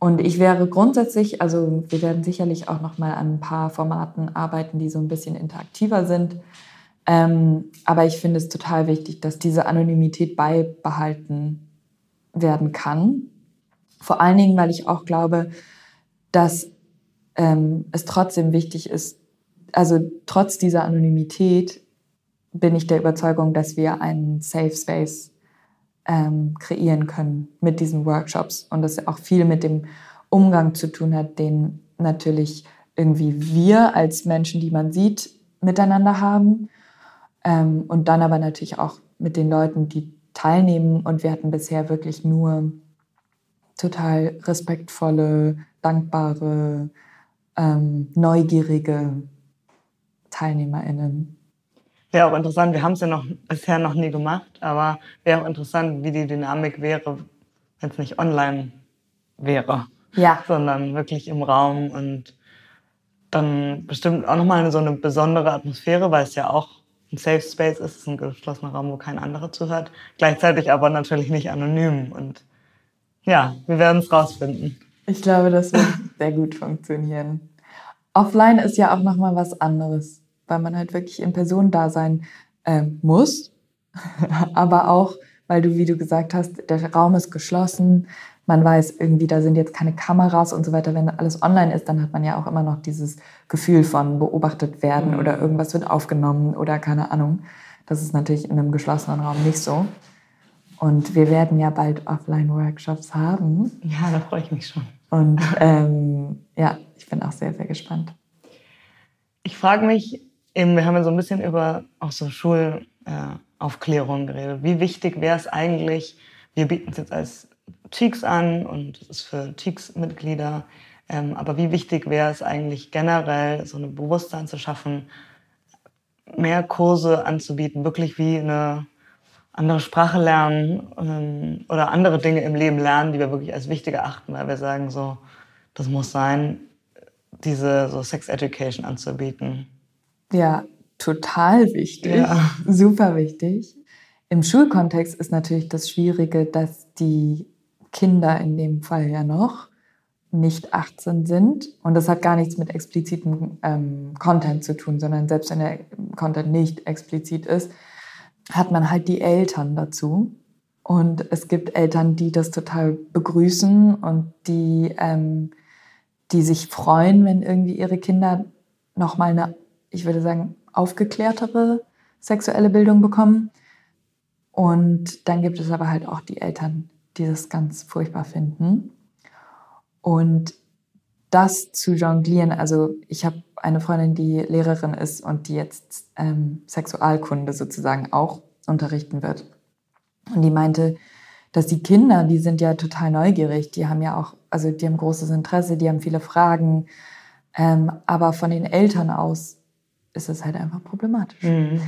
A: Und ich wäre grundsätzlich, also wir werden sicherlich auch noch mal an ein paar Formaten arbeiten, die so ein bisschen interaktiver sind. Ähm, aber ich finde es total wichtig, dass diese Anonymität beibehalten werden kann. Vor allen Dingen, weil ich auch glaube, dass ähm, es trotzdem wichtig ist, also trotz dieser Anonymität bin ich der Überzeugung, dass wir einen Safe Space ähm, kreieren können mit diesen Workshops und das auch viel mit dem Umgang zu tun hat, den natürlich irgendwie wir als Menschen, die man sieht, miteinander haben ähm, und dann aber natürlich auch mit den Leuten, die teilnehmen und wir hatten bisher wirklich nur total respektvolle, dankbare, ähm, neugierige TeilnehmerInnen.
B: Wäre auch interessant, wir haben es ja noch bisher noch nie gemacht, aber wäre auch interessant, wie die Dynamik wäre, wenn es nicht online wäre,
A: Ja,
B: sondern wirklich im Raum und dann bestimmt auch nochmal so eine besondere Atmosphäre, weil es ja auch ein Safe Space ist, es ist ein geschlossener Raum, wo kein anderer zuhört, gleichzeitig aber natürlich nicht anonym und ja, wir werden es rausfinden.
A: ich glaube, das wird sehr gut funktionieren. Offline ist ja auch nochmal was anderes, weil man halt wirklich in Person da sein ähm, muss, aber auch, weil du, wie du gesagt hast, der Raum ist geschlossen, man weiß irgendwie, da sind jetzt keine Kameras und so weiter. Wenn alles online ist, dann hat man ja auch immer noch dieses Gefühl von beobachtet werden
B: Mhm.
A: oder irgendwas wird aufgenommen oder keine Ahnung. Das ist natürlich in einem geschlossenen Raum nicht so. Und wir werden ja bald Offline-Workshops haben.
B: Ja, da freue ich mich schon.
A: Und ähm, ja, ich bin auch sehr, sehr gespannt.
B: Ich frage mich, eben, wir haben ja so ein bisschen über auch so Schulaufklärung Aufklärung geredet. Wie wichtig wäre es eigentlich, wir bieten es jetzt als Cheeks an und es ist für Cheeks-Mitglieder, ähm, aber wie wichtig wäre es eigentlich generell, so ein Bewusstsein zu schaffen, mehr Kurse anzubieten, wirklich wie eine andere Sprache lernen ähm, oder andere Dinge im Leben lernen, die wir wirklich als wichtig erachten, weil wir sagen so, das muss sein, diese so Sex Education anzubieten.
A: Ja, total wichtig.
B: Ja.
A: Super wichtig. Im Schulkontext ist natürlich das Schwierige, dass die Kinder in dem Fall ja noch nicht 18 sind. Und das hat gar nichts mit explizitem ähm, Content zu tun, sondern selbst wenn der Content nicht explizit ist, hat man halt die Eltern dazu. Und es gibt Eltern, die das total begrüßen und die, ähm, die sich freuen, wenn irgendwie ihre Kinder nochmal eine, ich würde sagen, aufgeklärtere sexuelle Bildung bekommen. Und dann gibt es aber halt auch die Eltern, die das ganz furchtbar finden. Und das zu jonglieren, also ich habe eine Freundin, die Lehrerin ist und die jetzt ähm, Sexualkunde sozusagen auch unterrichten wird. Und die meinte, dass die Kinder, die sind ja total neugierig, die haben ja auch, also die haben großes Interesse, die haben viele Fragen, ähm, aber von den Eltern aus ist es halt einfach problematisch. Mhm.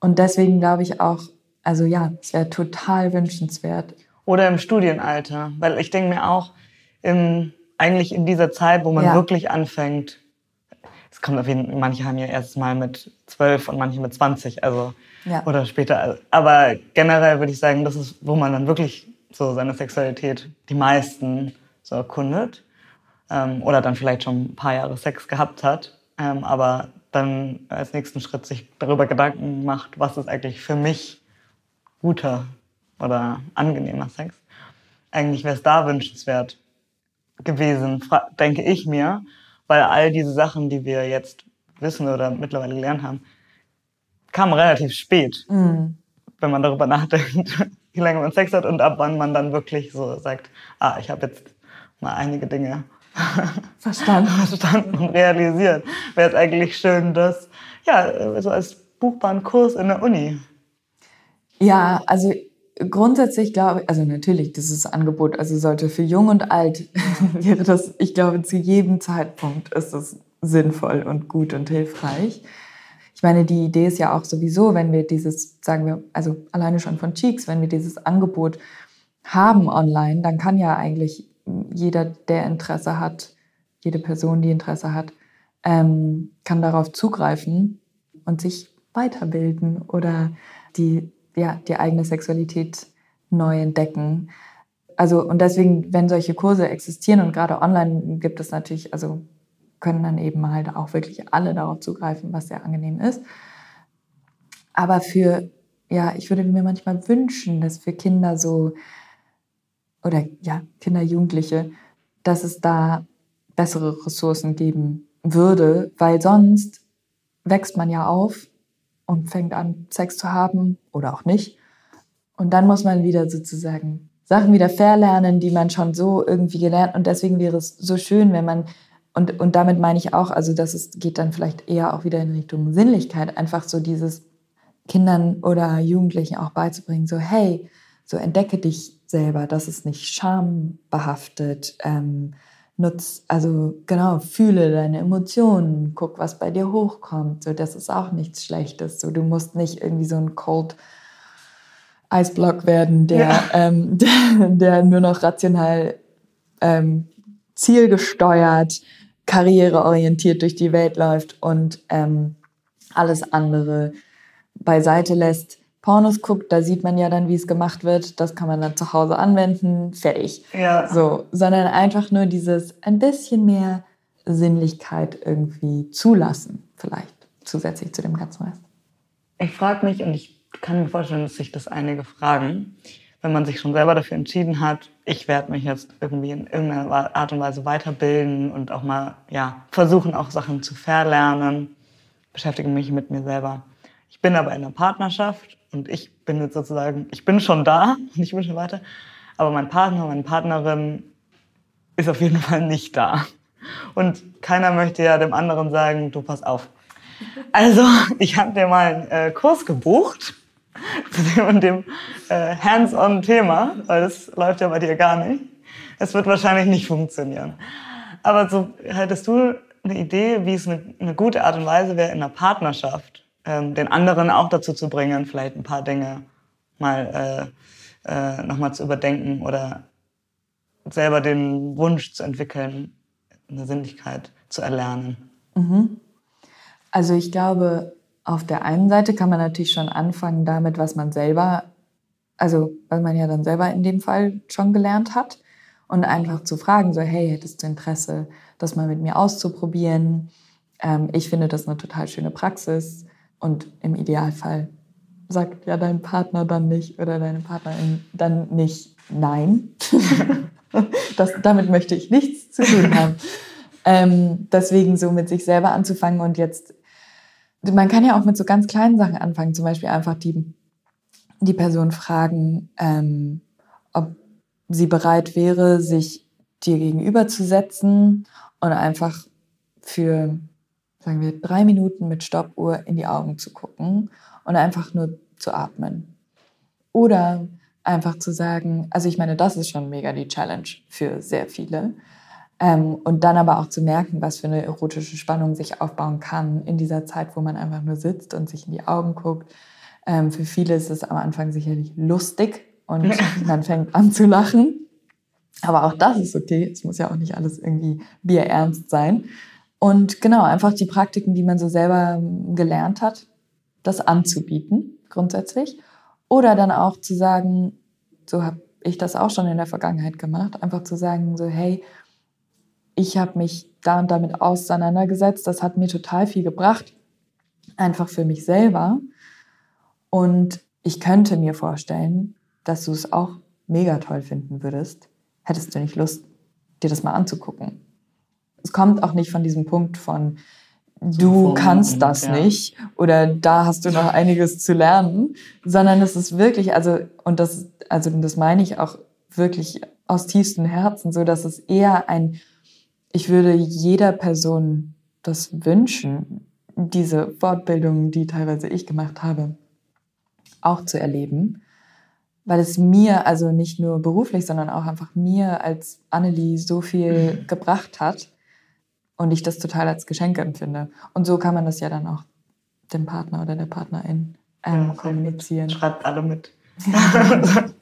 A: Und deswegen glaube ich auch, also ja, es wäre total wünschenswert.
B: Oder im Studienalter, weil ich denke mir auch, im, eigentlich in dieser Zeit, wo man ja. wirklich anfängt, es kommt auf jeden Fall, manche haben ja erst mal mit zwölf und manche mit zwanzig, also ja. oder später. Aber generell würde ich sagen, das ist, wo man dann wirklich so seine Sexualität die meisten so erkundet ähm, oder dann vielleicht schon ein paar Jahre Sex gehabt hat, ähm, aber dann als nächsten Schritt sich darüber Gedanken macht, was ist eigentlich für mich guter oder angenehmer Sex. Eigentlich wäre es da wünschenswert gewesen, denke ich mir, weil all diese Sachen, die wir jetzt wissen oder mittlerweile gelernt haben, kamen relativ spät, mhm. wenn man darüber nachdenkt, wie lange man Sex hat und ab wann man dann wirklich so sagt, ah, ich habe jetzt mal einige Dinge
A: verstanden,
B: verstanden und realisiert. Wäre es eigentlich schön, das ja so als buchbaren Kurs in der Uni.
A: Ja, also grundsätzlich glaube ich, also natürlich, dieses Angebot, also sollte für jung und alt wäre das, ich glaube, zu jedem Zeitpunkt ist es sinnvoll und gut und hilfreich. Ich meine, die Idee ist ja auch sowieso, wenn wir dieses, sagen wir, also alleine schon von Cheeks, wenn wir dieses Angebot haben online, dann kann ja eigentlich jeder, der Interesse hat, jede Person, die Interesse hat, ähm, kann darauf zugreifen und sich weiterbilden oder die ja, die eigene Sexualität neu entdecken. Also, und deswegen, wenn solche Kurse existieren und gerade online gibt es natürlich, also können dann eben halt auch wirklich alle darauf zugreifen, was sehr angenehm ist. Aber für, ja, ich würde mir manchmal wünschen, dass für Kinder so, oder ja, Kinder, Jugendliche, dass es da bessere Ressourcen geben würde, weil sonst wächst man ja auf und fängt an, Sex zu haben oder auch nicht. Und dann muss man wieder sozusagen Sachen wieder verlernen, die man schon so irgendwie gelernt. Und deswegen wäre es so schön, wenn man, und, und damit meine ich auch, also das ist, geht dann vielleicht eher auch wieder in Richtung Sinnlichkeit, einfach so dieses Kindern oder Jugendlichen auch beizubringen, so hey, so entdecke dich selber, das ist nicht schambehaftet. Ähm, nutz, also genau, fühle deine Emotionen, guck, was bei dir hochkommt. So, das ist auch nichts Schlechtes. So, du musst nicht irgendwie so ein Cold Eisblock werden, der, ja. ähm, der, der, nur noch rational ähm, zielgesteuert, karriereorientiert durch die Welt läuft und ähm, alles andere beiseite lässt. Pornos guckt, da sieht man ja dann, wie es gemacht wird. Das kann man dann zu Hause anwenden, fertig. Ja. So, sondern einfach nur dieses ein bisschen mehr Sinnlichkeit irgendwie zulassen, vielleicht zusätzlich zu dem ganzen Rest.
B: Ich frage mich und ich kann mir vorstellen, dass sich das einige fragen, wenn man sich schon selber dafür entschieden hat, ich werde mich jetzt irgendwie in irgendeiner Art und Weise weiterbilden und auch mal ja versuchen auch Sachen zu verlernen, beschäftige mich mit mir selber. Ich bin aber in einer Partnerschaft und ich bin jetzt sozusagen, ich bin schon da und ich bin schon weiter, aber mein Partner, meine Partnerin ist auf jeden Fall nicht da. Und keiner möchte ja dem anderen sagen, du pass auf. Also, ich habe dir mal einen äh, Kurs gebucht zu dem dem äh, Hands-on-Thema, weil das läuft ja bei dir gar nicht. Es wird wahrscheinlich nicht funktionieren. Aber so hättest du eine Idee, wie es eine, eine gute Art und Weise wäre in einer Partnerschaft, ähm, den anderen auch dazu zu bringen, vielleicht ein paar Dinge mal äh, äh, nochmal zu überdenken oder selber den Wunsch zu entwickeln, eine Sinnlichkeit zu erlernen.
A: Mhm. Also ich glaube, auf der einen Seite kann man natürlich schon anfangen damit, was man selber, also was man ja dann selber in dem Fall schon gelernt hat und einfach zu fragen, so hey, hättest du Interesse, das mal mit mir auszuprobieren? Ähm, ich finde das eine total schöne Praxis und im Idealfall sagt ja dein Partner dann nicht oder deine Partnerin dann nicht nein. das, damit möchte ich nichts zu tun haben. Ähm, deswegen so mit sich selber anzufangen und jetzt, man kann ja auch mit so ganz kleinen Sachen anfangen, zum Beispiel einfach die, die Person fragen, ähm, ob sie bereit wäre, sich dir gegenüberzusetzen und einfach für, sagen wir, drei Minuten mit Stoppuhr in die Augen zu gucken und einfach nur zu atmen. Oder einfach zu sagen, also ich meine, das ist schon mega die Challenge für sehr viele. Ähm, und dann aber auch zu merken, was für eine erotische Spannung sich aufbauen kann in dieser Zeit, wo man einfach nur sitzt und sich in die Augen guckt. Ähm, für viele ist es am Anfang sicherlich lustig und man fängt an zu lachen. Aber auch das ist okay. Es muss ja auch nicht alles irgendwie bierernst sein. Und genau, einfach die Praktiken, die man so selber gelernt hat, das anzubieten, grundsätzlich. Oder dann auch zu sagen, so habe ich das auch schon in der Vergangenheit gemacht, einfach zu sagen, so, hey, ich habe mich da und damit auseinandergesetzt, das hat mir total viel gebracht, einfach für mich selber. Und ich könnte mir vorstellen, dass du es auch mega toll finden würdest. Hättest du nicht Lust, dir das mal anzugucken? Es kommt auch nicht von diesem Punkt von, du kannst das ja. nicht oder da hast du noch einiges zu lernen, sondern es ist wirklich, also, und das, also, das meine ich auch wirklich aus tiefstem Herzen, so dass es eher ein, ich würde jeder Person das wünschen, diese Fortbildung, die teilweise ich gemacht habe, auch zu erleben, weil es mir, also nicht nur beruflich, sondern auch einfach mir als Annelie so viel mhm. gebracht hat und ich das total als Geschenk empfinde. Und so kann man das ja dann auch dem Partner oder der Partnerin ähm, ja, kommunizieren.
B: Schreibt alle mit.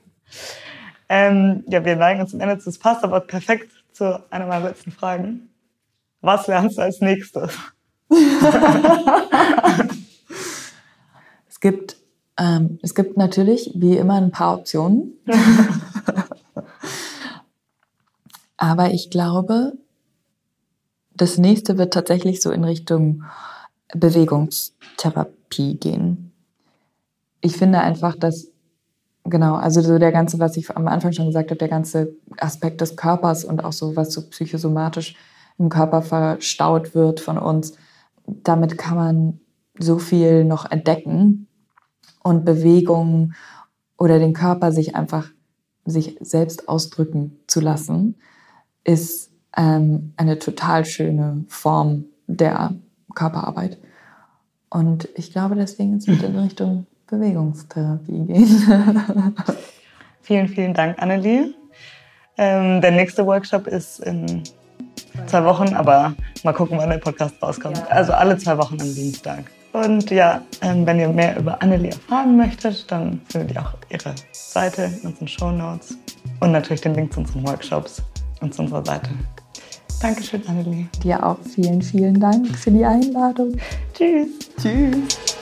B: ähm, ja, wir neigen uns zum Ende zu. Es passt aber perfekt zu einer meiner letzten Fragen. Was lernst du als nächstes?
A: es gibt ähm, es gibt natürlich wie immer ein paar Optionen. Aber ich glaube, das nächste wird tatsächlich so in Richtung Bewegungstherapie gehen. Ich finde einfach, dass genau, also so der ganze, was ich am Anfang schon gesagt habe, der ganze Aspekt des Körpers und auch so, was so psychosomatisch im Körper verstaut wird von uns, damit kann man so viel noch entdecken und Bewegung oder den Körper sich einfach sich selbst ausdrücken zu lassen, ist ähm, eine total schöne Form der Körperarbeit. Und ich glaube, deswegen es wird in Richtung Bewegungstherapie gehen.
B: vielen, vielen Dank, Annelie. Ähm, der nächste Workshop ist in zwei Wochen, aber mal gucken, wann der Podcast rauskommt. Also alle zwei Wochen am Dienstag. Und ja, ähm, wenn ihr mehr über Annelie erfahren möchtet, dann findet ihr auch ihre Seite in unseren Show Notes und natürlich den Link zu unseren Workshops und zu unserer Seite. Dankeschön, Annelie.
A: Dir auch vielen, vielen Dank für die Einladung.
B: Tschüss.
A: Tschüss.